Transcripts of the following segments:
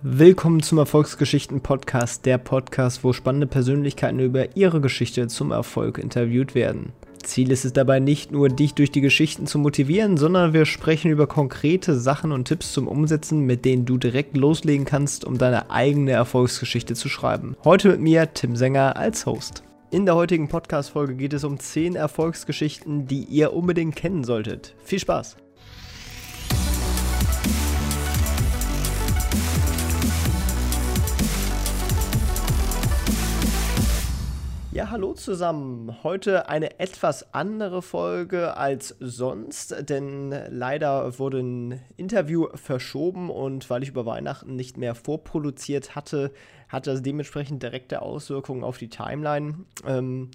Willkommen zum Erfolgsgeschichten-Podcast, der Podcast, wo spannende Persönlichkeiten über ihre Geschichte zum Erfolg interviewt werden. Ziel ist es dabei nicht nur, dich durch die Geschichten zu motivieren, sondern wir sprechen über konkrete Sachen und Tipps zum Umsetzen, mit denen du direkt loslegen kannst, um deine eigene Erfolgsgeschichte zu schreiben. Heute mit mir, Tim Sänger, als Host. In der heutigen Podcast-Folge geht es um 10 Erfolgsgeschichten, die ihr unbedingt kennen solltet. Viel Spaß! Ja, hallo zusammen. Heute eine etwas andere Folge als sonst, denn leider wurde ein Interview verschoben und weil ich über Weihnachten nicht mehr vorproduziert hatte, hat das dementsprechend direkte Auswirkungen auf die Timeline. Ähm,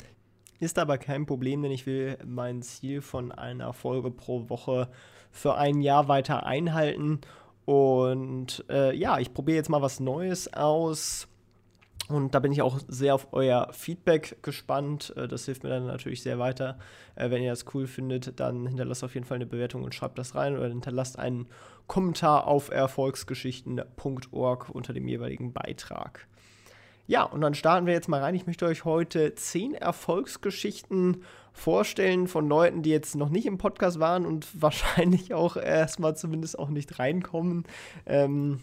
ist aber kein Problem, denn ich will mein Ziel von einer Folge pro Woche für ein Jahr weiter einhalten. Und äh, ja, ich probiere jetzt mal was Neues aus und da bin ich auch sehr auf euer Feedback gespannt. Äh, das hilft mir dann natürlich sehr weiter. Äh, wenn ihr das cool findet, dann hinterlasst auf jeden Fall eine Bewertung und schreibt das rein oder hinterlasst einen Kommentar auf erfolgsgeschichten.org unter dem jeweiligen Beitrag. Ja, und dann starten wir jetzt mal rein. Ich möchte euch heute zehn Erfolgsgeschichten vorstellen von Leuten, die jetzt noch nicht im Podcast waren und wahrscheinlich auch erstmal zumindest auch nicht reinkommen. Ähm,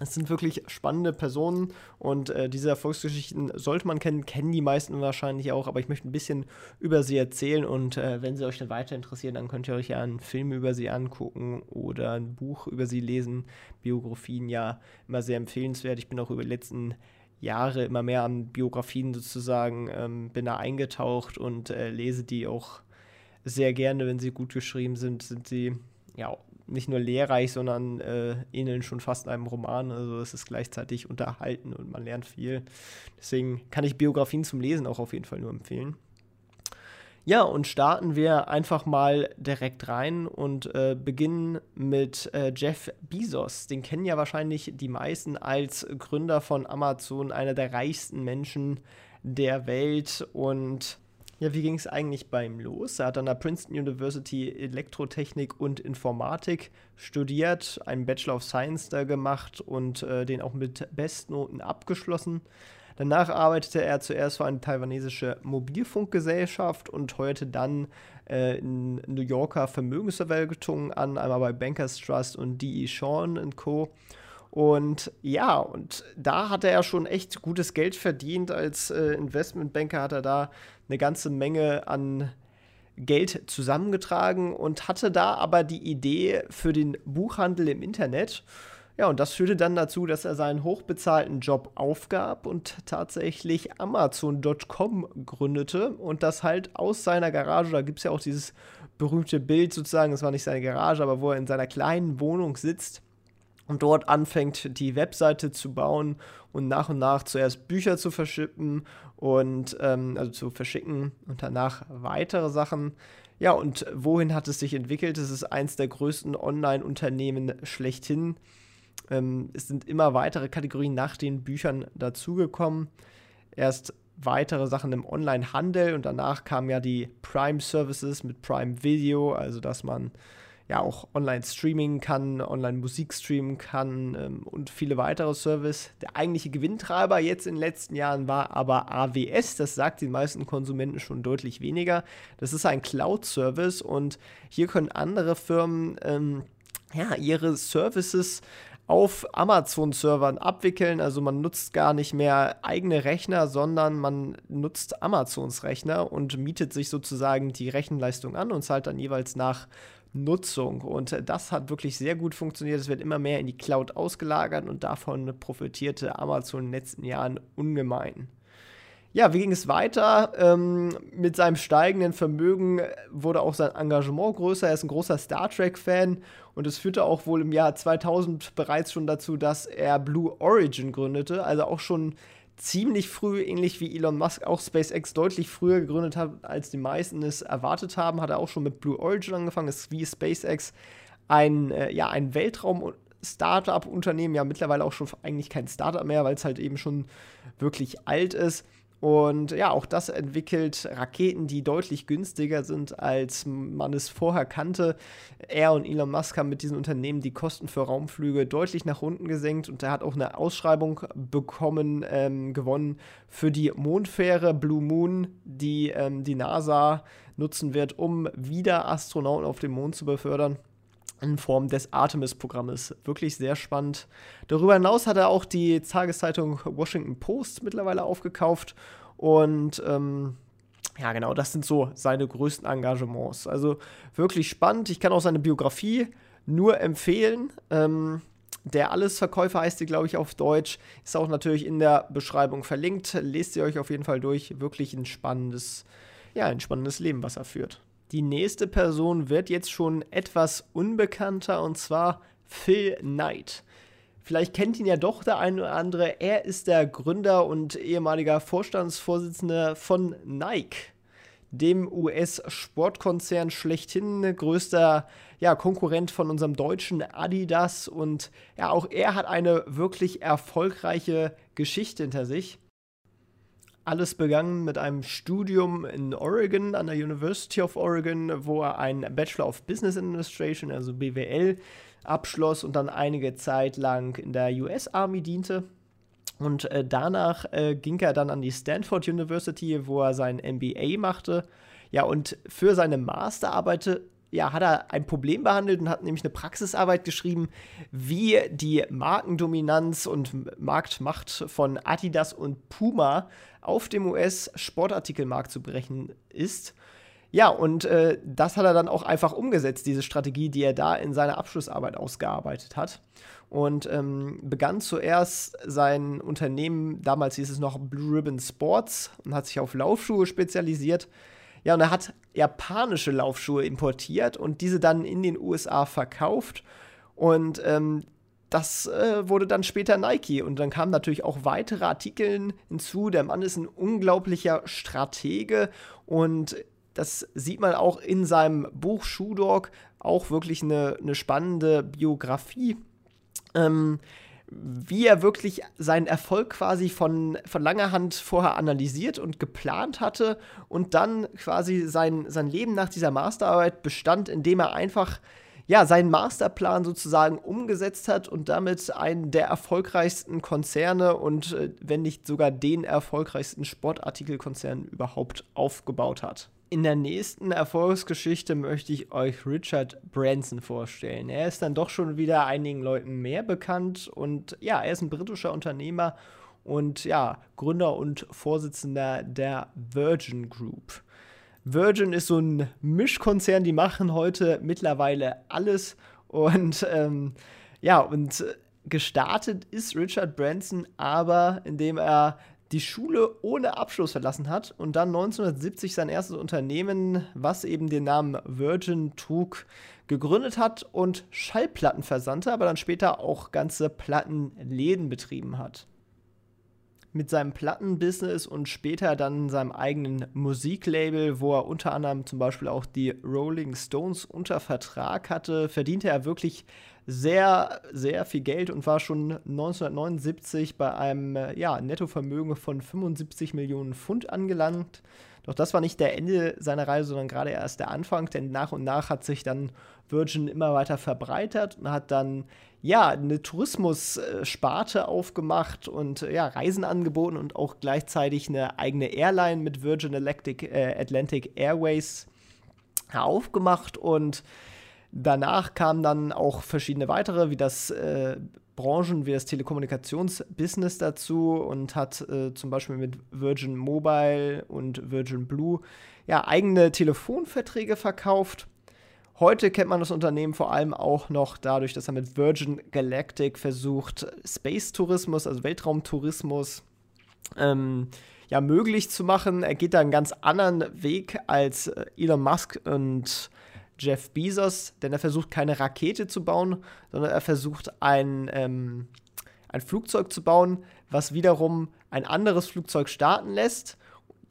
es sind wirklich spannende Personen und äh, diese Erfolgsgeschichten sollte man kennen, kennen die meisten wahrscheinlich auch, aber ich möchte ein bisschen über sie erzählen und äh, wenn sie euch dann weiter interessieren, dann könnt ihr euch ja einen Film über sie angucken oder ein Buch über sie lesen. Biografien ja immer sehr empfehlenswert. Ich bin auch über die letzten Jahre immer mehr an Biografien sozusagen, ähm, bin da eingetaucht und äh, lese die auch sehr gerne, wenn sie gut geschrieben sind, sind sie ja nicht nur lehrreich, sondern äh, ähneln schon fast einem Roman. Also es ist gleichzeitig unterhalten und man lernt viel. Deswegen kann ich Biografien zum Lesen auch auf jeden Fall nur empfehlen. Ja, und starten wir einfach mal direkt rein und äh, beginnen mit äh, Jeff Bezos. Den kennen ja wahrscheinlich die meisten als Gründer von Amazon, einer der reichsten Menschen der Welt und ja, wie ging es eigentlich bei ihm los? Er hat an der Princeton University Elektrotechnik und Informatik studiert, einen Bachelor of Science da gemacht und äh, den auch mit Bestnoten abgeschlossen. Danach arbeitete er zuerst für eine taiwanesische Mobilfunkgesellschaft und heuerte dann äh, in New Yorker Vermögensverwaltungen an, einmal bei Bankers Trust und D.E. Sean Co. Und ja, und da hat er schon echt gutes Geld verdient. Als äh, Investmentbanker hat er da eine ganze Menge an Geld zusammengetragen und hatte da aber die Idee für den Buchhandel im Internet. Ja, und das führte dann dazu, dass er seinen hochbezahlten Job aufgab und tatsächlich Amazon.com gründete und das halt aus seiner Garage, da gibt es ja auch dieses berühmte Bild sozusagen, es war nicht seine Garage, aber wo er in seiner kleinen Wohnung sitzt und dort anfängt, die Webseite zu bauen und nach und nach zuerst Bücher zu verschippen und ähm, also zu verschicken und danach weitere Sachen. Ja, und wohin hat es sich entwickelt? Es ist eins der größten Online-Unternehmen schlechthin. Ähm, es sind immer weitere Kategorien nach den Büchern dazugekommen. Erst weitere Sachen im Online-Handel und danach kamen ja die Prime Services mit Prime Video, also dass man ja auch online streaming kann, online Musik streamen kann ähm, und viele weitere Services. Der eigentliche Gewinntreiber jetzt in den letzten Jahren war aber AWS. Das sagt den meisten Konsumenten schon deutlich weniger. Das ist ein Cloud-Service und hier können andere Firmen ähm, ja, ihre Services auf Amazon-Servern abwickeln. Also man nutzt gar nicht mehr eigene Rechner, sondern man nutzt Amazons Rechner und mietet sich sozusagen die Rechenleistung an und zahlt dann jeweils nach Nutzung. Und das hat wirklich sehr gut funktioniert. Es wird immer mehr in die Cloud ausgelagert und davon profitierte Amazon in den letzten Jahren ungemein. Ja, wie ging es weiter? Ähm, mit seinem steigenden Vermögen wurde auch sein Engagement größer. Er ist ein großer Star Trek-Fan und es führte auch wohl im Jahr 2000 bereits schon dazu, dass er Blue Origin gründete. Also auch schon ziemlich früh, ähnlich wie Elon Musk auch SpaceX deutlich früher gegründet hat, als die meisten es erwartet haben, hat er auch schon mit Blue Origin angefangen, ist wie SpaceX ein, äh, ja, ein Weltraum- Startup-Unternehmen, ja mittlerweile auch schon eigentlich kein Startup mehr, weil es halt eben schon wirklich alt ist. Und ja, auch das entwickelt Raketen, die deutlich günstiger sind, als man es vorher kannte. Er und Elon Musk haben mit diesem Unternehmen die Kosten für Raumflüge deutlich nach unten gesenkt und er hat auch eine Ausschreibung bekommen, ähm, gewonnen für die Mondfähre Blue Moon, die ähm, die NASA nutzen wird, um wieder Astronauten auf dem Mond zu befördern in Form des Artemis-Programmes. Wirklich sehr spannend. Darüber hinaus hat er auch die Tageszeitung Washington Post mittlerweile aufgekauft und ähm, ja, genau, das sind so seine größten Engagements. Also wirklich spannend. Ich kann auch seine Biografie nur empfehlen. Ähm, der Allesverkäufer heißt sie, glaube ich, auf Deutsch. Ist auch natürlich in der Beschreibung verlinkt. Lest ihr euch auf jeden Fall durch. Wirklich ein spannendes, ja, ein spannendes Leben, was er führt. Die nächste Person wird jetzt schon etwas unbekannter und zwar Phil Knight. Vielleicht kennt ihn ja doch der eine oder andere. Er ist der Gründer und ehemaliger Vorstandsvorsitzender von Nike, dem US-Sportkonzern schlechthin, größter ja, Konkurrent von unserem deutschen Adidas. Und ja, auch er hat eine wirklich erfolgreiche Geschichte hinter sich. Alles begann mit einem Studium in Oregon, an der University of Oregon, wo er einen Bachelor of Business Administration, also BWL, abschloss und dann einige Zeit lang in der US Army diente. Und äh, danach äh, ging er dann an die Stanford University, wo er sein MBA machte. Ja, und für seine Masterarbeit ja, hat er ein Problem behandelt und hat nämlich eine Praxisarbeit geschrieben, wie die Markendominanz und Marktmacht von Adidas und Puma auf dem US-Sportartikelmarkt zu brechen ist. Ja, und äh, das hat er dann auch einfach umgesetzt, diese Strategie, die er da in seiner Abschlussarbeit ausgearbeitet hat. Und ähm, begann zuerst sein Unternehmen, damals hieß es noch Blue Ribbon Sports, und hat sich auf Laufschuhe spezialisiert. Ja, und er hat japanische Laufschuhe importiert und diese dann in den USA verkauft. Und ähm, das äh, wurde dann später Nike. Und dann kamen natürlich auch weitere Artikel hinzu. Der Mann ist ein unglaublicher Stratege und das sieht man auch in seinem Buch Shoe Dog, auch wirklich eine, eine spannende Biografie. Ähm, wie er wirklich seinen Erfolg quasi von, von langer Hand vorher analysiert und geplant hatte und dann quasi sein, sein Leben nach dieser Masterarbeit bestand, indem er einfach ja, seinen Masterplan sozusagen umgesetzt hat und damit einen der erfolgreichsten Konzerne und äh, wenn nicht sogar den erfolgreichsten Sportartikelkonzern überhaupt aufgebaut hat. In der nächsten Erfolgsgeschichte möchte ich euch Richard Branson vorstellen. Er ist dann doch schon wieder einigen Leuten mehr bekannt und ja, er ist ein britischer Unternehmer und ja, Gründer und Vorsitzender der Virgin Group. Virgin ist so ein Mischkonzern, die machen heute mittlerweile alles. Und ähm, ja, und gestartet ist Richard Branson aber, indem er die Schule ohne Abschluss verlassen hat und dann 1970 sein erstes Unternehmen, was eben den Namen Virgin trug, gegründet hat und Schallplatten versandte, aber dann später auch ganze Plattenläden betrieben hat mit seinem Plattenbusiness und später dann seinem eigenen Musiklabel, wo er unter anderem zum Beispiel auch die Rolling Stones unter Vertrag hatte, verdiente er wirklich sehr, sehr viel Geld und war schon 1979 bei einem ja, Nettovermögen von 75 Millionen Pfund angelangt. Doch das war nicht der Ende seiner Reise, sondern gerade erst der Anfang, denn nach und nach hat sich dann Virgin immer weiter verbreitert und hat dann ja eine Tourismussparte aufgemacht und ja Reisen angeboten und auch gleichzeitig eine eigene Airline mit Virgin Atlantic, äh, Atlantic Airways aufgemacht und danach kamen dann auch verschiedene weitere, wie das äh, Branchen wie das Telekommunikationsbusiness dazu und hat äh, zum Beispiel mit Virgin Mobile und Virgin Blue ja eigene Telefonverträge verkauft. Heute kennt man das Unternehmen vor allem auch noch dadurch, dass er mit Virgin Galactic versucht, Space-Tourismus, also Weltraumtourismus, ähm, ja, möglich zu machen. Er geht da einen ganz anderen Weg als äh, Elon Musk und Jeff Bezos, denn er versucht keine Rakete zu bauen, sondern er versucht ein, ähm, ein Flugzeug zu bauen, was wiederum ein anderes Flugzeug starten lässt,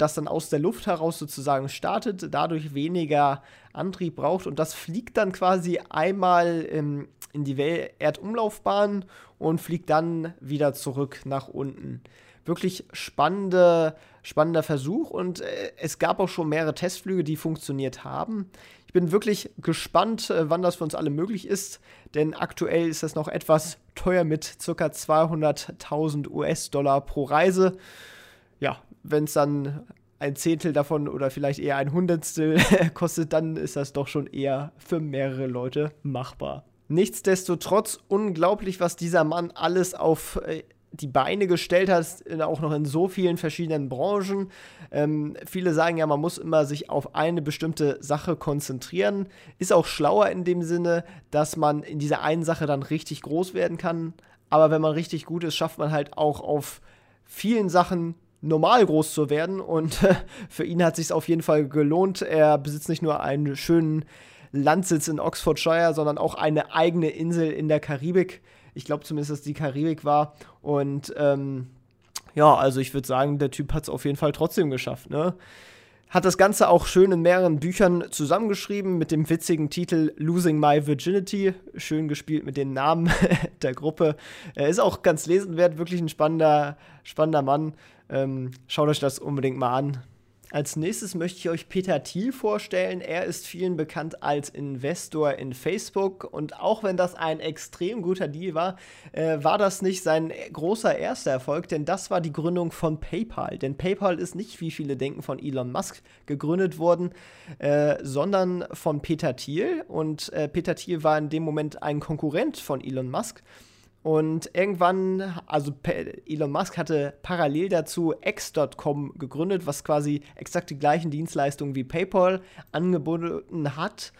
das dann aus der Luft heraus sozusagen startet, dadurch weniger Antrieb braucht und das fliegt dann quasi einmal ähm, in die Erdumlaufbahn und fliegt dann wieder zurück nach unten. Wirklich spannende, spannender Versuch und äh, es gab auch schon mehrere Testflüge, die funktioniert haben. Ich bin wirklich gespannt, äh, wann das für uns alle möglich ist, denn aktuell ist das noch etwas teuer mit ca. 200.000 US-Dollar pro Reise. Ja, wenn es dann ein Zehntel davon oder vielleicht eher ein Hundertstel kostet, dann ist das doch schon eher für mehrere Leute machbar. Nichtsdestotrotz unglaublich, was dieser Mann alles auf äh, die Beine gestellt hat, auch noch in so vielen verschiedenen Branchen. Ähm, viele sagen ja, man muss immer sich auf eine bestimmte Sache konzentrieren. Ist auch schlauer in dem Sinne, dass man in dieser einen Sache dann richtig groß werden kann. Aber wenn man richtig gut ist, schafft man halt auch auf vielen Sachen normal groß zu werden. Und für ihn hat sich auf jeden Fall gelohnt. Er besitzt nicht nur einen schönen Landsitz in Oxfordshire, sondern auch eine eigene Insel in der Karibik. Ich glaube zumindest, dass die Karibik war. Und ähm, ja, also ich würde sagen, der Typ hat es auf jeden Fall trotzdem geschafft. Ne? Hat das Ganze auch schön in mehreren Büchern zusammengeschrieben mit dem witzigen Titel Losing My Virginity. Schön gespielt mit den Namen der Gruppe. Er ist auch ganz lesenswert, wirklich ein spannender, spannender Mann. Ähm, schaut euch das unbedingt mal an. Als nächstes möchte ich euch Peter Thiel vorstellen. Er ist vielen bekannt als Investor in Facebook und auch wenn das ein extrem guter Deal war, äh, war das nicht sein großer erster Erfolg, denn das war die Gründung von PayPal. Denn PayPal ist nicht, wie viele denken, von Elon Musk gegründet worden, äh, sondern von Peter Thiel. Und äh, Peter Thiel war in dem Moment ein Konkurrent von Elon Musk. Und irgendwann, also Elon Musk hatte parallel dazu X.com gegründet, was quasi exakt die gleichen Dienstleistungen wie PayPal angeboten hat.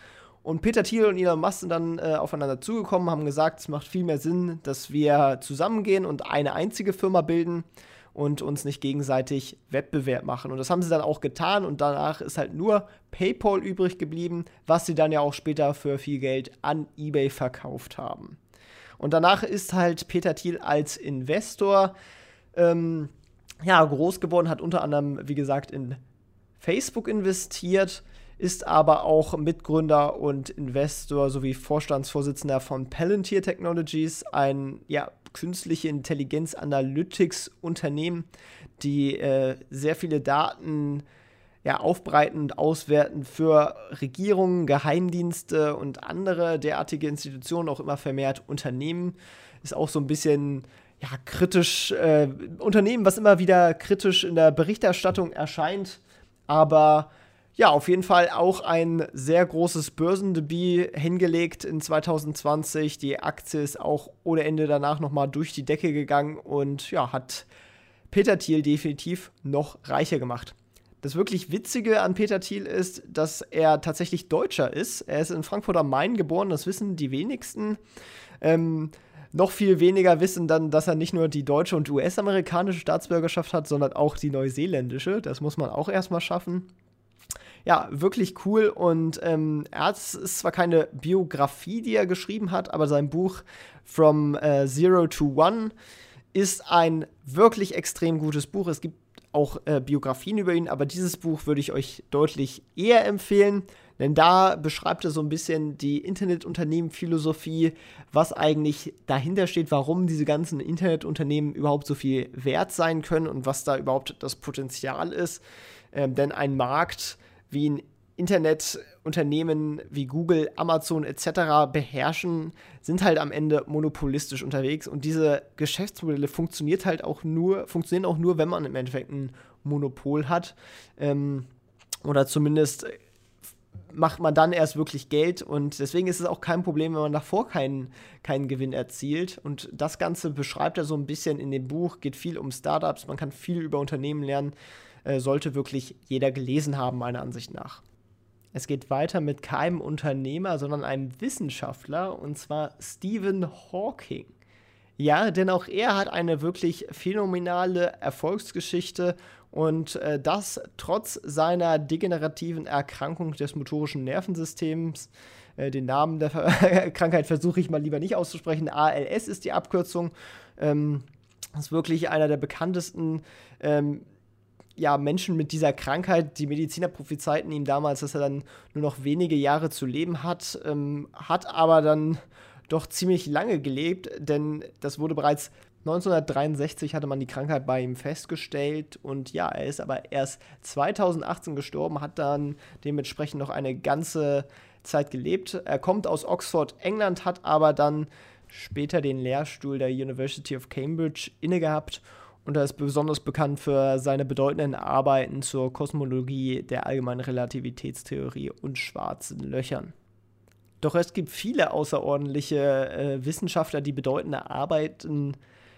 Und Peter Thiel und Elon Musk sind dann äh, aufeinander zugekommen, haben gesagt, es macht viel mehr Sinn, dass wir zusammengehen und eine einzige Firma bilden und uns nicht gegenseitig Wettbewerb machen. Und das haben sie dann auch getan und danach ist halt nur PayPal übrig geblieben, was sie dann ja auch später für viel Geld an eBay verkauft haben. Und danach ist halt Peter Thiel als Investor ähm, ja, groß geworden, hat unter anderem, wie gesagt, in Facebook investiert, ist aber auch Mitgründer und Investor sowie Vorstandsvorsitzender von Palantir Technologies, ein ja, künstliche Intelligenz Analytics Unternehmen, die äh, sehr viele Daten ja, aufbreiten und auswerten für Regierungen, Geheimdienste und andere derartige Institutionen, auch immer vermehrt Unternehmen. Ist auch so ein bisschen ja, kritisch, äh, Unternehmen, was immer wieder kritisch in der Berichterstattung erscheint, aber ja, auf jeden Fall auch ein sehr großes Börsendebüt hingelegt in 2020. Die Aktie ist auch ohne Ende danach nochmal durch die Decke gegangen und ja, hat Peter Thiel definitiv noch reicher gemacht. Das wirklich Witzige an Peter Thiel ist, dass er tatsächlich Deutscher ist. Er ist in Frankfurt am Main geboren, das wissen die wenigsten. Ähm, noch viel weniger wissen dann, dass er nicht nur die deutsche und US-amerikanische Staatsbürgerschaft hat, sondern auch die neuseeländische. Das muss man auch erstmal schaffen. Ja, wirklich cool. Und ähm, er hat, ist zwar keine Biografie, die er geschrieben hat, aber sein Buch From uh, Zero to One ist ein wirklich extrem gutes Buch. Es gibt auch äh, Biografien über ihn, aber dieses Buch würde ich euch deutlich eher empfehlen, denn da beschreibt er so ein bisschen die Internetunternehmenphilosophie, was eigentlich dahinter steht, warum diese ganzen Internetunternehmen überhaupt so viel wert sein können und was da überhaupt das Potenzial ist. Ähm, denn ein Markt wie ein Internetunternehmen wie Google, Amazon etc. beherrschen, sind halt am Ende monopolistisch unterwegs und diese Geschäftsmodelle funktioniert halt auch nur, funktionieren auch nur, wenn man im Endeffekt ein Monopol hat. Ähm, oder zumindest macht man dann erst wirklich Geld und deswegen ist es auch kein Problem, wenn man davor keinen, keinen Gewinn erzielt. Und das Ganze beschreibt er so ein bisschen in dem Buch, geht viel um Startups, man kann viel über Unternehmen lernen, äh, sollte wirklich jeder gelesen haben, meiner Ansicht nach. Es geht weiter mit keinem Unternehmer, sondern einem Wissenschaftler, und zwar Stephen Hawking. Ja, denn auch er hat eine wirklich phänomenale Erfolgsgeschichte und äh, das trotz seiner degenerativen Erkrankung des motorischen Nervensystems. Äh, den Namen der Krankheit versuche ich mal lieber nicht auszusprechen. ALS ist die Abkürzung. Ähm, ist wirklich einer der bekanntesten ähm, ja, Menschen mit dieser Krankheit, die Mediziner prophezeiten ihm damals, dass er dann nur noch wenige Jahre zu leben hat, ähm, hat aber dann doch ziemlich lange gelebt, denn das wurde bereits 1963 hatte man die Krankheit bei ihm festgestellt und ja, er ist aber erst 2018 gestorben, hat dann dementsprechend noch eine ganze Zeit gelebt. Er kommt aus Oxford, England, hat aber dann später den Lehrstuhl der University of Cambridge innegehabt und er ist besonders bekannt für seine bedeutenden Arbeiten zur Kosmologie der allgemeinen Relativitätstheorie und schwarzen Löchern. Doch es gibt viele außerordentliche äh, Wissenschaftler, die bedeutende Arbeiten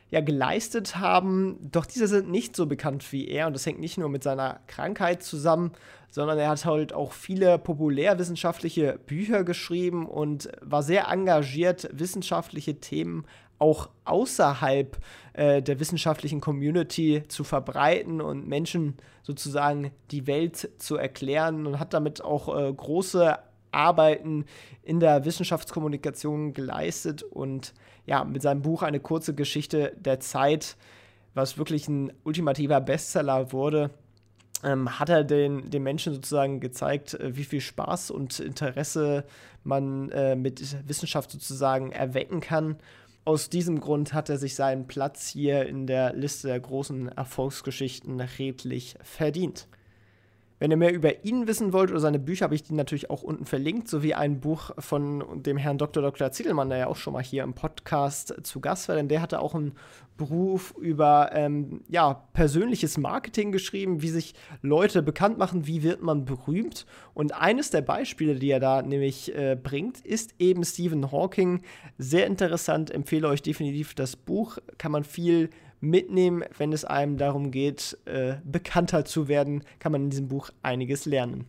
ja geleistet haben, doch diese sind nicht so bekannt wie er und das hängt nicht nur mit seiner Krankheit zusammen, sondern er hat halt auch viele populärwissenschaftliche Bücher geschrieben und war sehr engagiert, wissenschaftliche Themen auch außerhalb äh, der wissenschaftlichen Community zu verbreiten und Menschen sozusagen die Welt zu erklären und hat damit auch äh, große Arbeiten in der Wissenschaftskommunikation geleistet und ja, mit seinem Buch Eine kurze Geschichte der Zeit, was wirklich ein ultimativer Bestseller wurde, ähm, hat er den, den Menschen sozusagen gezeigt, äh, wie viel Spaß und Interesse man äh, mit Wissenschaft sozusagen erwecken kann. Aus diesem Grund hat er sich seinen Platz hier in der Liste der großen Erfolgsgeschichten redlich verdient. Wenn ihr mehr über ihn wissen wollt oder seine Bücher, habe ich die natürlich auch unten verlinkt, sowie ein Buch von dem Herrn Dr. Dr. Ziedelmann, der ja auch schon mal hier im Podcast zu Gast war, denn der hatte auch einen Beruf über ähm, ja, persönliches Marketing geschrieben, wie sich Leute bekannt machen, wie wird man berühmt. Und eines der Beispiele, die er da nämlich äh, bringt, ist eben Stephen Hawking. Sehr interessant, empfehle euch definitiv das Buch, kann man viel mitnehmen, wenn es einem darum geht, äh, bekannter zu werden, kann man in diesem Buch einiges lernen.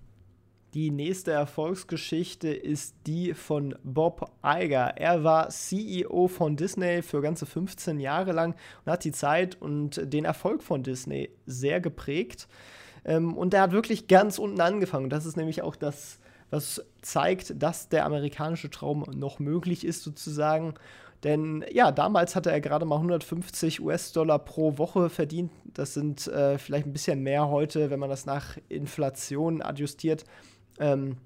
Die nächste Erfolgsgeschichte ist die von Bob Iger. Er war CEO von Disney für ganze 15 Jahre lang und hat die Zeit und den Erfolg von Disney sehr geprägt. Ähm, und er hat wirklich ganz unten angefangen. Das ist nämlich auch das, was zeigt, dass der amerikanische Traum noch möglich ist, sozusagen. Denn ja, damals hatte er gerade mal 150 US-Dollar pro Woche verdient. Das sind äh, vielleicht ein bisschen mehr heute, wenn man das nach Inflation adjustiert. Ähm,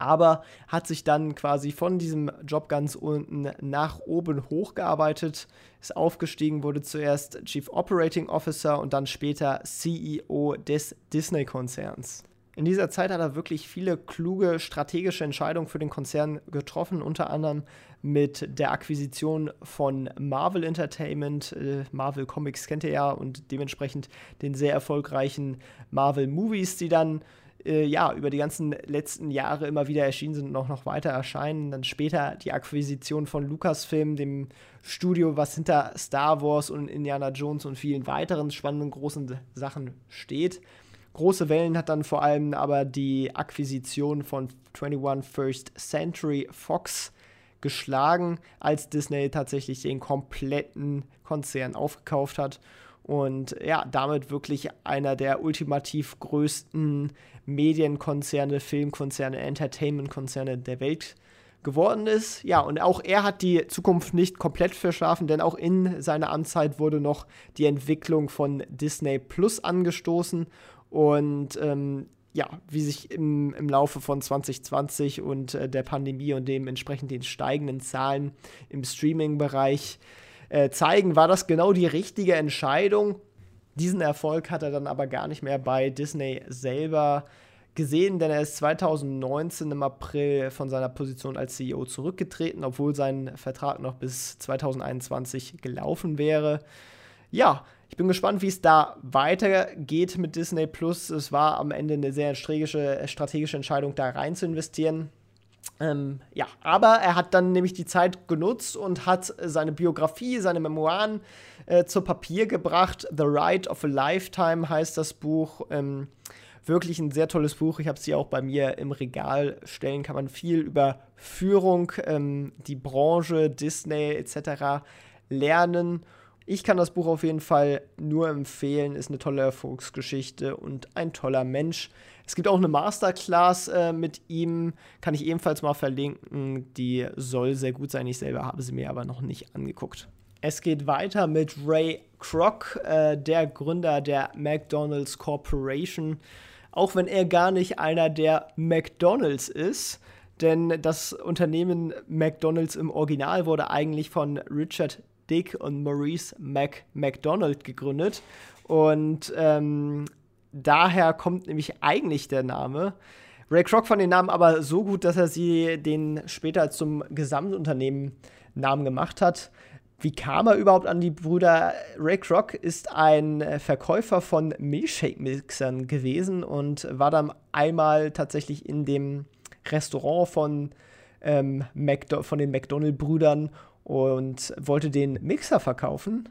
aber hat sich dann quasi von diesem Job ganz unten nach oben hochgearbeitet, ist aufgestiegen, wurde zuerst Chief Operating Officer und dann später CEO des Disney-Konzerns. In dieser Zeit hat er wirklich viele kluge strategische Entscheidungen für den Konzern getroffen, unter anderem mit der Akquisition von Marvel Entertainment. Äh, Marvel Comics kennt ihr ja und dementsprechend den sehr erfolgreichen Marvel Movies, die dann äh, ja, über die ganzen letzten Jahre immer wieder erschienen sind und auch noch weiter erscheinen. Dann später die Akquisition von Lucasfilm, dem Studio, was hinter Star Wars und Indiana Jones und vielen weiteren spannenden großen Sachen steht. Große Wellen hat dann vor allem aber die Akquisition von 21 First Century Fox geschlagen, als Disney tatsächlich den kompletten Konzern aufgekauft hat und ja, damit wirklich einer der ultimativ größten Medienkonzerne, Filmkonzerne, Entertainmentkonzerne der Welt geworden ist. Ja, und auch er hat die Zukunft nicht komplett verschlafen, denn auch in seiner Amtszeit wurde noch die Entwicklung von Disney Plus angestoßen und ähm, ja, wie sich im, im Laufe von 2020 und äh, der Pandemie und dementsprechend den steigenden Zahlen im Streaming-Bereich äh, zeigen, war das genau die richtige Entscheidung. Diesen Erfolg hat er dann aber gar nicht mehr bei Disney selber gesehen, denn er ist 2019 im April von seiner Position als CEO zurückgetreten, obwohl sein Vertrag noch bis 2021 gelaufen wäre. Ja, ich bin gespannt, wie es da weitergeht mit Disney Plus. Es war am Ende eine sehr strategische, strategische Entscheidung, da rein zu investieren. Ähm, ja, aber er hat dann nämlich die Zeit genutzt und hat seine Biografie, seine Memoiren äh, zu Papier gebracht. The Ride of a Lifetime heißt das Buch. Ähm, wirklich ein sehr tolles Buch. Ich habe es hier auch bei mir im Regal stellen. Kann man viel über Führung, ähm, die Branche, Disney etc. lernen. Ich kann das Buch auf jeden Fall nur empfehlen, ist eine tolle Erfolgsgeschichte und ein toller Mensch. Es gibt auch eine Masterclass äh, mit ihm, kann ich ebenfalls mal verlinken. Die soll sehr gut sein. Ich selber habe sie mir aber noch nicht angeguckt. Es geht weiter mit Ray Kroc, äh, der Gründer der McDonald's Corporation. Auch wenn er gar nicht einer der McDonald's ist, denn das Unternehmen McDonald's im Original wurde eigentlich von Richard Dick und Maurice Mac McDonald gegründet. Und ähm, daher kommt nämlich eigentlich der Name. Ray Kroc fand den Namen aber so gut, dass er sie den später zum Gesamtunternehmen Namen gemacht hat. Wie kam er überhaupt an die Brüder? Ray Kroc ist ein Verkäufer von Milchshake-Mixern gewesen und war dann einmal tatsächlich in dem Restaurant von, ähm, von den McDonald-Brüdern und wollte den Mixer verkaufen.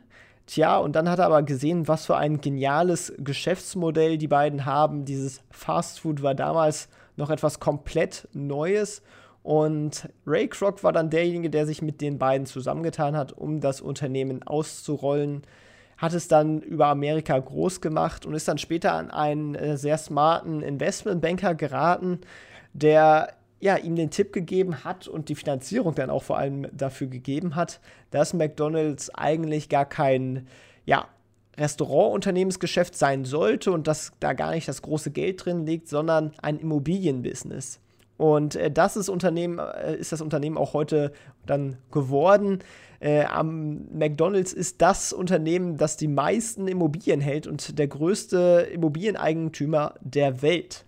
Tja, und dann hat er aber gesehen, was für ein geniales Geschäftsmodell die beiden haben. Dieses Fast Food war damals noch etwas komplett Neues. Und Ray Kroc war dann derjenige, der sich mit den beiden zusammengetan hat, um das Unternehmen auszurollen. Hat es dann über Amerika groß gemacht und ist dann später an einen äh, sehr smarten Investmentbanker geraten, der ja, ihm den Tipp gegeben hat und die Finanzierung dann auch vor allem dafür gegeben hat, dass McDonald's eigentlich gar kein ja, Restaurantunternehmensgeschäft sein sollte und dass da gar nicht das große Geld drin liegt, sondern ein Immobilienbusiness. Und äh, das ist, Unternehmen, äh, ist das Unternehmen auch heute dann geworden. Äh, am McDonald's ist das Unternehmen, das die meisten Immobilien hält und der größte Immobilieneigentümer der Welt.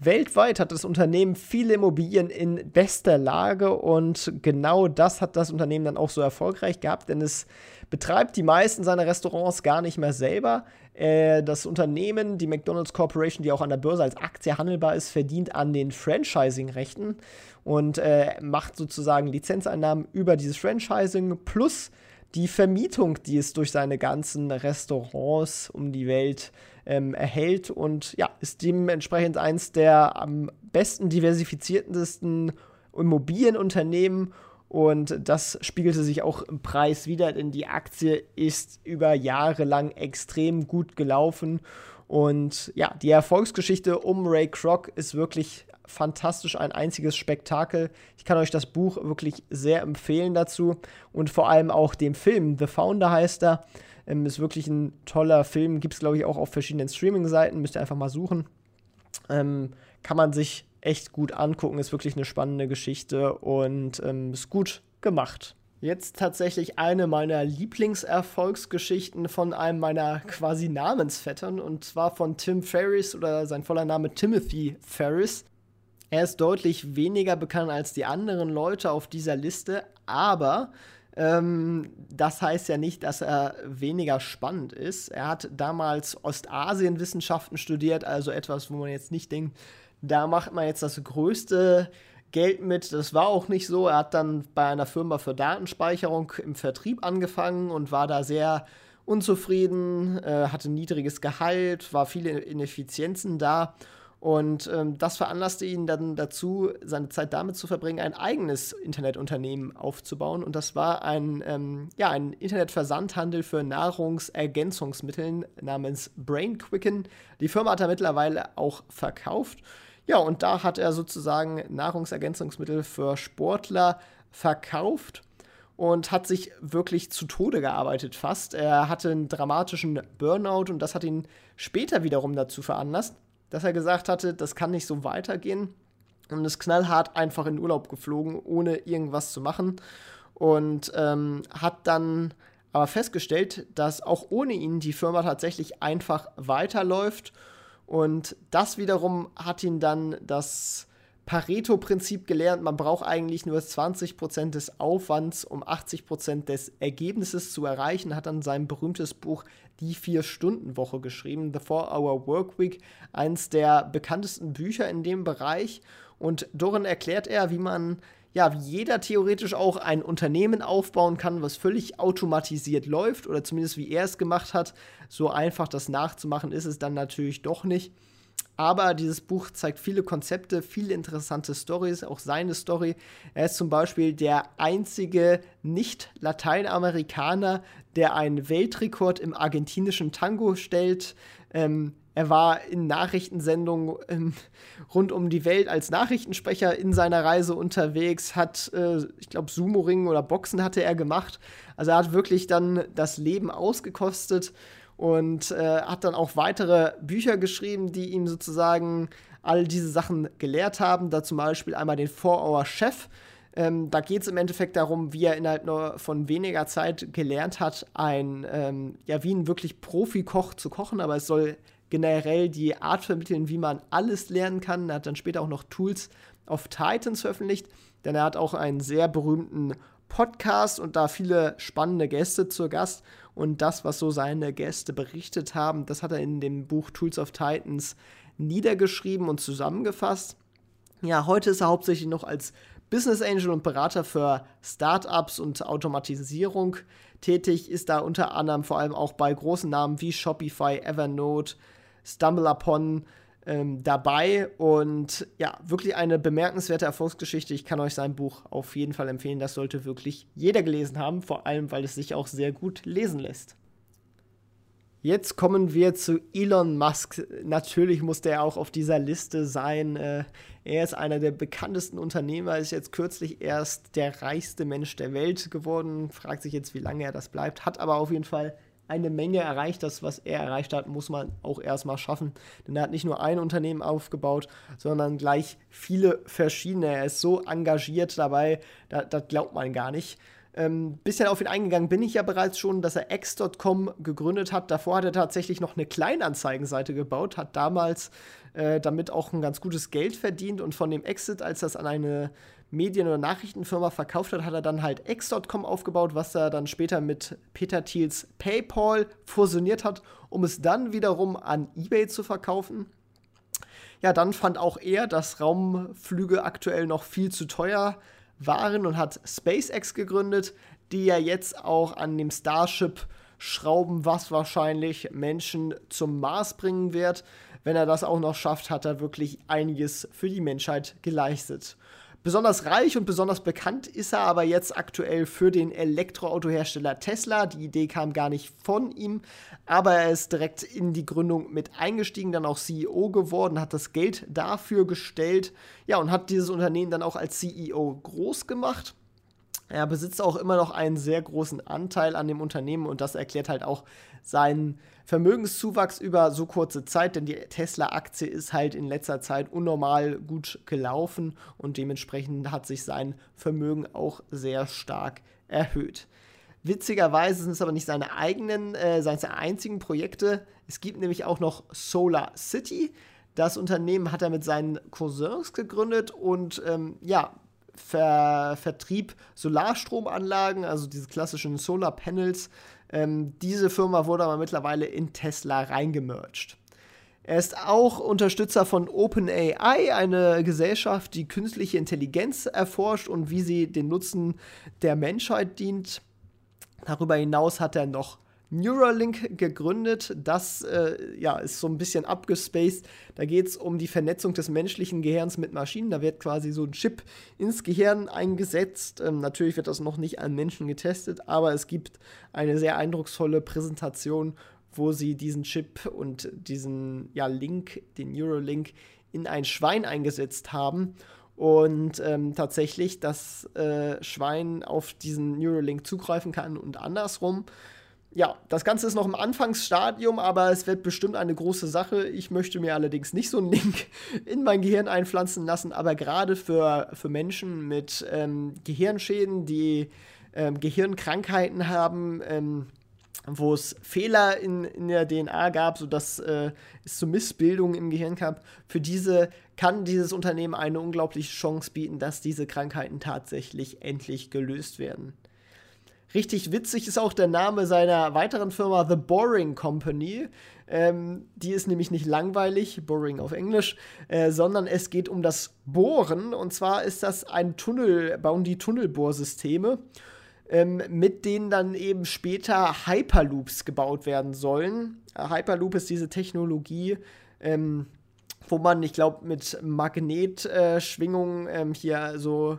Weltweit hat das Unternehmen viele Immobilien in bester Lage und genau das hat das Unternehmen dann auch so erfolgreich gehabt, denn es betreibt die meisten seiner Restaurants gar nicht mehr selber. Äh, das Unternehmen, die McDonald's Corporation, die auch an der Börse als Aktie handelbar ist, verdient an den Franchising-Rechten und äh, macht sozusagen Lizenzeinnahmen über dieses Franchising plus die Vermietung, die es durch seine ganzen Restaurants um die Welt ähm, erhält und ja, ist dementsprechend eins der am besten diversifiziertesten Immobilienunternehmen und das spiegelte sich auch im Preis wieder, denn die Aktie ist über Jahre lang extrem gut gelaufen. Und ja, die Erfolgsgeschichte um Ray Kroc ist wirklich fantastisch, ein einziges Spektakel. Ich kann euch das Buch wirklich sehr empfehlen dazu und vor allem auch dem Film. The Founder heißt er. Ähm, ist wirklich ein toller Film. Gibt es, glaube ich, auch auf verschiedenen Streaming-Seiten. Müsst ihr einfach mal suchen. Ähm, kann man sich echt gut angucken. Ist wirklich eine spannende Geschichte und ähm, ist gut gemacht. Jetzt tatsächlich eine meiner Lieblingserfolgsgeschichten von einem meiner quasi Namensvettern und zwar von Tim Ferriss oder sein voller Name Timothy Ferriss. Er ist deutlich weniger bekannt als die anderen Leute auf dieser Liste, aber ähm, das heißt ja nicht, dass er weniger spannend ist. Er hat damals Ostasienwissenschaften studiert, also etwas, wo man jetzt nicht denkt, da macht man jetzt das größte Geld mit. Das war auch nicht so. Er hat dann bei einer Firma für Datenspeicherung im Vertrieb angefangen und war da sehr unzufrieden, äh, hatte niedriges Gehalt, war viele Ineffizienzen da und ähm, das veranlasste ihn dann dazu, seine Zeit damit zu verbringen, ein eigenes Internetunternehmen aufzubauen. Und das war ein, ähm, ja, ein Internetversandhandel für Nahrungsergänzungsmittel namens BrainQuicken. Die Firma hat er mittlerweile auch verkauft. Ja, und da hat er sozusagen Nahrungsergänzungsmittel für Sportler verkauft und hat sich wirklich zu Tode gearbeitet fast. Er hatte einen dramatischen Burnout und das hat ihn später wiederum dazu veranlasst, dass er gesagt hatte, das kann nicht so weitergehen. Und ist knallhart einfach in Urlaub geflogen, ohne irgendwas zu machen. Und ähm, hat dann aber festgestellt, dass auch ohne ihn die Firma tatsächlich einfach weiterläuft. Und das wiederum hat ihn dann das Pareto-Prinzip gelernt. Man braucht eigentlich nur 20% des Aufwands, um 80% des Ergebnisses zu erreichen. Hat dann sein berühmtes Buch Die Vier-Stunden-Woche geschrieben, The Four-Hour Workweek, eins der bekanntesten Bücher in dem Bereich. Und darin erklärt er, wie man ja, wie jeder theoretisch auch ein Unternehmen aufbauen kann, was völlig automatisiert läuft oder zumindest wie er es gemacht hat. So einfach das nachzumachen ist es dann natürlich doch nicht. Aber dieses Buch zeigt viele Konzepte, viele interessante Stories, auch seine Story. Er ist zum Beispiel der einzige Nicht-Lateinamerikaner, der einen Weltrekord im argentinischen Tango stellt. Ähm, er war in Nachrichtensendungen ähm, rund um die Welt als Nachrichtensprecher in seiner Reise unterwegs, hat, äh, ich glaube, Sumo-Ringen oder Boxen hatte er gemacht. Also er hat wirklich dann das Leben ausgekostet und äh, hat dann auch weitere Bücher geschrieben, die ihm sozusagen all diese Sachen gelehrt haben. Da zum Beispiel einmal den Four-Hour-Chef. Ähm, da geht es im Endeffekt darum, wie er innerhalb nur von weniger Zeit gelernt hat, ein, ähm, ja, wie ein wirklich Profi-Koch zu kochen, aber es soll generell die Art vermitteln, wie man alles lernen kann. Er hat dann später auch noch Tools auf Titans veröffentlicht, denn er hat auch einen sehr berühmten Podcast und da viele spannende Gäste zur Gast. Und das, was so seine Gäste berichtet haben, das hat er in dem Buch Tools of Titans niedergeschrieben und zusammengefasst. Ja, heute ist er hauptsächlich noch als Business Angel und Berater für Startups und Automatisierung tätig, ist da unter anderem vor allem auch bei großen Namen wie Shopify, Evernote, StumbleUpon ähm, dabei und ja, wirklich eine bemerkenswerte Erfolgsgeschichte. Ich kann euch sein Buch auf jeden Fall empfehlen. Das sollte wirklich jeder gelesen haben, vor allem weil es sich auch sehr gut lesen lässt. Jetzt kommen wir zu Elon Musk. Natürlich musste er auch auf dieser Liste sein. Äh, er ist einer der bekanntesten Unternehmer, ist jetzt kürzlich erst der reichste Mensch der Welt geworden. Fragt sich jetzt, wie lange er das bleibt. Hat aber auf jeden Fall eine Menge erreicht. Das, was er erreicht hat, muss man auch erstmal schaffen. Denn er hat nicht nur ein Unternehmen aufgebaut, sondern gleich viele verschiedene. Er ist so engagiert dabei, das, das glaubt man gar nicht. Ähm, bisschen auf ihn eingegangen bin ich ja bereits schon, dass er X.com gegründet hat. Davor hat er tatsächlich noch eine Kleinanzeigenseite gebaut, hat damals äh, damit auch ein ganz gutes Geld verdient und von dem Exit, als das an eine Medien- oder Nachrichtenfirma verkauft hat, hat er dann halt X.com aufgebaut, was er dann später mit Peter Thiels PayPal fusioniert hat, um es dann wiederum an eBay zu verkaufen. Ja, dann fand auch er, dass Raumflüge aktuell noch viel zu teuer waren und hat SpaceX gegründet, die ja jetzt auch an dem Starship schrauben, was wahrscheinlich Menschen zum Mars bringen wird. Wenn er das auch noch schafft, hat er wirklich einiges für die Menschheit geleistet. Besonders reich und besonders bekannt ist er aber jetzt aktuell für den Elektroautohersteller Tesla. Die Idee kam gar nicht von ihm, aber er ist direkt in die Gründung mit eingestiegen, dann auch CEO geworden, hat das Geld dafür gestellt, ja, und hat dieses Unternehmen dann auch als CEO groß gemacht. Er besitzt auch immer noch einen sehr großen Anteil an dem Unternehmen und das erklärt halt auch seinen Vermögenszuwachs über so kurze Zeit, denn die Tesla-Aktie ist halt in letzter Zeit unnormal gut gelaufen und dementsprechend hat sich sein Vermögen auch sehr stark erhöht. Witzigerweise sind es aber nicht seine eigenen, äh, seine einzigen Projekte. Es gibt nämlich auch noch Solar City. Das Unternehmen hat er mit seinen Cousins gegründet und ähm, ja, Ver Vertrieb Solarstromanlagen, also diese klassischen Solar Panels. Ähm, diese Firma wurde aber mittlerweile in Tesla reingemerged. Er ist auch Unterstützer von OpenAI, eine Gesellschaft, die künstliche Intelligenz erforscht und wie sie den Nutzen der Menschheit dient. Darüber hinaus hat er noch Neuralink gegründet. Das äh, ja, ist so ein bisschen abgespaced. Da geht es um die Vernetzung des menschlichen Gehirns mit Maschinen. Da wird quasi so ein Chip ins Gehirn eingesetzt. Ähm, natürlich wird das noch nicht an Menschen getestet, aber es gibt eine sehr eindrucksvolle Präsentation, wo sie diesen Chip und diesen ja, Link, den Neuralink, in ein Schwein eingesetzt haben und ähm, tatsächlich das äh, Schwein auf diesen Neuralink zugreifen kann und andersrum ja, das Ganze ist noch im Anfangsstadium, aber es wird bestimmt eine große Sache. Ich möchte mir allerdings nicht so einen Link in mein Gehirn einpflanzen lassen, aber gerade für, für Menschen mit ähm, Gehirnschäden, die ähm, Gehirnkrankheiten haben, ähm, wo es Fehler in, in der DNA gab, sodass äh, es zu Missbildungen im Gehirn gab, für diese kann dieses Unternehmen eine unglaubliche Chance bieten, dass diese Krankheiten tatsächlich endlich gelöst werden. Richtig witzig ist auch der Name seiner weiteren Firma, The Boring Company. Ähm, die ist nämlich nicht langweilig, boring auf Englisch, äh, sondern es geht um das Bohren. Und zwar ist das ein Tunnel, bauen die Tunnelbohrsysteme, ähm, mit denen dann eben später Hyperloops gebaut werden sollen. Hyperloop ist diese Technologie, ähm, wo man, ich glaube, mit Magnetschwingungen äh, hier so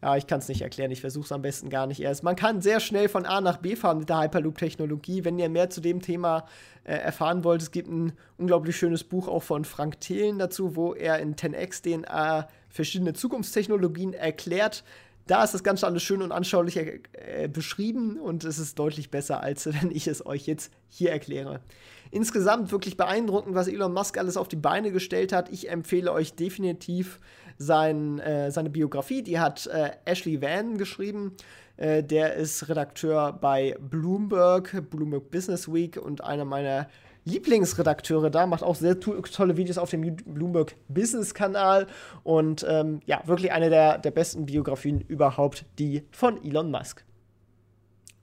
ja, ich kann es nicht erklären, ich versuche es am besten gar nicht erst. Man kann sehr schnell von A nach B fahren mit der Hyperloop-Technologie. Wenn ihr mehr zu dem Thema äh, erfahren wollt, es gibt ein unglaublich schönes Buch auch von Frank Thelen dazu, wo er in 10x DNA verschiedene Zukunftstechnologien erklärt. da ist das Ganze alles schön und anschaulich äh, beschrieben und es ist deutlich besser, als wenn ich es euch jetzt hier erkläre. Insgesamt wirklich beeindruckend, was Elon Musk alles auf die Beine gestellt hat. Ich empfehle euch definitiv sein, äh, seine Biografie. Die hat äh, Ashley Van geschrieben. Äh, der ist Redakteur bei Bloomberg, Bloomberg Business Week und einer meiner Lieblingsredakteure da, macht auch sehr to tolle Videos auf dem Bloomberg Business Kanal und ähm, ja, wirklich eine der, der besten Biografien überhaupt, die von Elon Musk.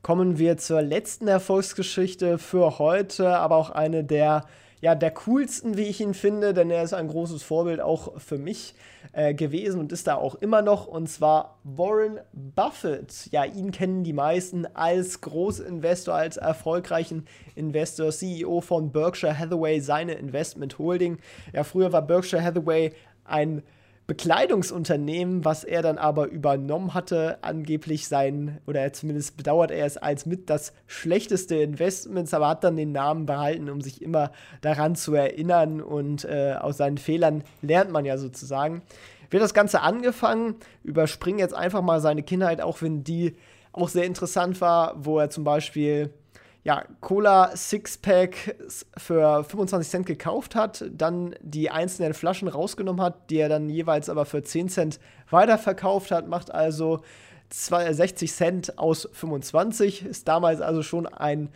Kommen wir zur letzten Erfolgsgeschichte für heute, aber auch eine der ja, der coolsten, wie ich ihn finde, denn er ist ein großes Vorbild auch für mich äh, gewesen und ist da auch immer noch, und zwar Warren Buffett. Ja, ihn kennen die meisten als Großinvestor, als erfolgreichen Investor, CEO von Berkshire Hathaway, seine Investment Holding. Ja, früher war Berkshire Hathaway ein Bekleidungsunternehmen, was er dann aber übernommen hatte, angeblich sein, oder zumindest bedauert er es als mit das schlechteste Investments, aber hat dann den Namen behalten, um sich immer daran zu erinnern und äh, aus seinen Fehlern lernt man ja sozusagen. Wird das Ganze angefangen, überspringen jetzt einfach mal seine Kindheit, auch wenn die auch sehr interessant war, wo er zum Beispiel ja, Cola Sixpack für 25 Cent gekauft hat, dann die einzelnen Flaschen rausgenommen hat, die er dann jeweils aber für 10 Cent weiterverkauft hat, macht also 60 Cent aus 25, ist damals also schon ein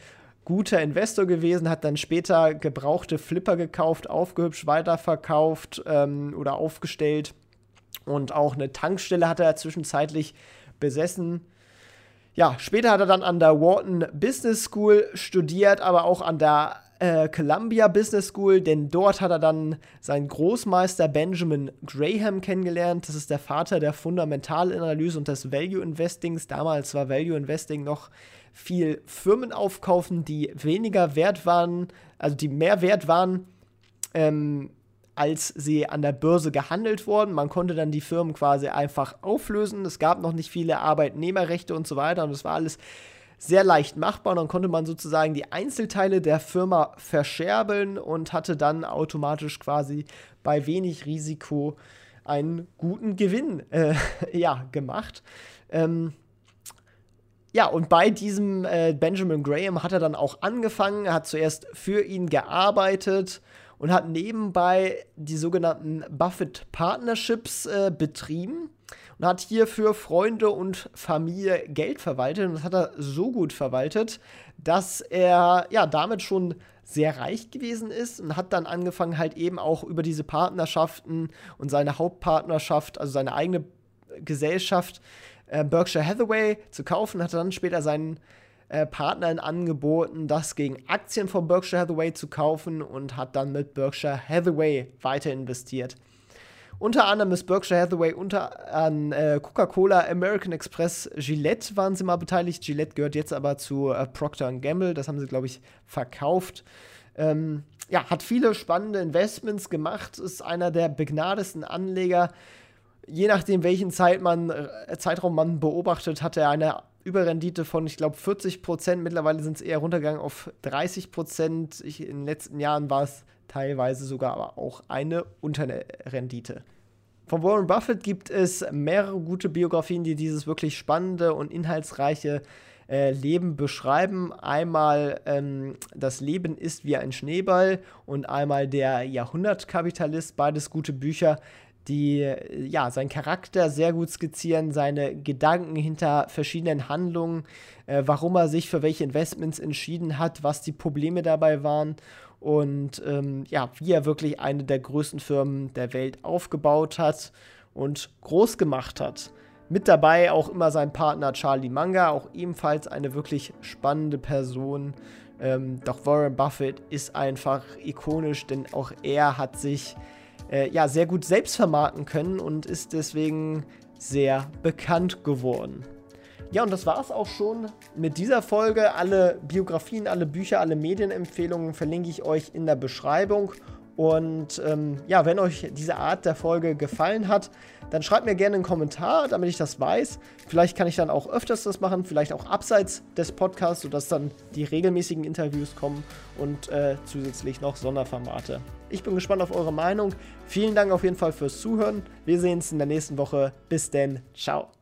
guter Investor gewesen, hat dann später gebrauchte Flipper gekauft, aufgehübscht, weiterverkauft ähm, oder aufgestellt. Und auch eine Tankstelle hat er zwischenzeitlich besessen ja, später hat er dann an der Wharton Business School studiert, aber auch an der äh, Columbia Business School, denn dort hat er dann seinen Großmeister Benjamin Graham kennengelernt. Das ist der Vater der Fundamentalanalyse und des Value Investings. Damals war Value Investing noch viel Firmen aufkaufen, die weniger wert waren, also die mehr wert waren ähm, als sie an der Börse gehandelt wurden. Man konnte dann die Firmen quasi einfach auflösen. Es gab noch nicht viele Arbeitnehmerrechte und so weiter und es war alles sehr leicht machbar. Und dann konnte man sozusagen die Einzelteile der Firma verscherbeln und hatte dann automatisch quasi bei wenig Risiko einen guten Gewinn äh, ja, gemacht. Ähm, ja, und bei diesem äh, Benjamin Graham hat er dann auch angefangen, er hat zuerst für ihn gearbeitet und hat nebenbei die sogenannten Buffett Partnerships äh, betrieben und hat hier für Freunde und Familie Geld verwaltet und das hat er so gut verwaltet, dass er ja damit schon sehr reich gewesen ist und hat dann angefangen halt eben auch über diese Partnerschaften und seine Hauptpartnerschaft, also seine eigene Gesellschaft äh, Berkshire Hathaway zu kaufen, hat dann später seinen äh, Partnern angeboten, das gegen Aktien von Berkshire Hathaway zu kaufen und hat dann mit Berkshire Hathaway weiter investiert. Unter anderem ist Berkshire Hathaway unter an äh, Coca-Cola, American Express, Gillette waren sie mal beteiligt. Gillette gehört jetzt aber zu äh, Procter Gamble, das haben sie, glaube ich, verkauft. Ähm, ja, hat viele spannende Investments gemacht, ist einer der begnadesten Anleger. Je nachdem, welchen Zeit man, äh, Zeitraum man beobachtet, hat er eine Überrendite von, ich glaube, 40 Prozent. Mittlerweile sind es eher runtergegangen auf 30 Prozent. In den letzten Jahren war es teilweise sogar aber auch eine Unterrendite. Von Warren Buffett gibt es mehrere gute Biografien, die dieses wirklich spannende und inhaltsreiche äh, Leben beschreiben. Einmal ähm, Das Leben ist wie ein Schneeball und einmal Der Jahrhundertkapitalist. Beides gute Bücher, die ja seinen Charakter sehr gut skizzieren, seine Gedanken hinter verschiedenen Handlungen, äh, warum er sich für welche Investments entschieden hat, was die Probleme dabei waren und ähm, ja, wie er wirklich eine der größten Firmen der Welt aufgebaut hat und groß gemacht hat. Mit dabei auch immer sein Partner Charlie Manga, auch ebenfalls eine wirklich spannende Person. Ähm, doch Warren Buffett ist einfach ikonisch, denn auch er hat sich äh, ja, sehr gut selbst vermarkten können und ist deswegen sehr bekannt geworden. Ja, und das war es auch schon mit dieser Folge. Alle Biografien, alle Bücher, alle Medienempfehlungen verlinke ich euch in der Beschreibung. Und ähm, ja, wenn euch diese Art der Folge gefallen hat, dann schreibt mir gerne einen Kommentar, damit ich das weiß. Vielleicht kann ich dann auch öfters das machen, vielleicht auch abseits des Podcasts, sodass dann die regelmäßigen Interviews kommen und äh, zusätzlich noch Sonderformate. Ich bin gespannt auf eure Meinung. Vielen Dank auf jeden Fall fürs Zuhören. Wir sehen uns in der nächsten Woche. Bis denn. Ciao.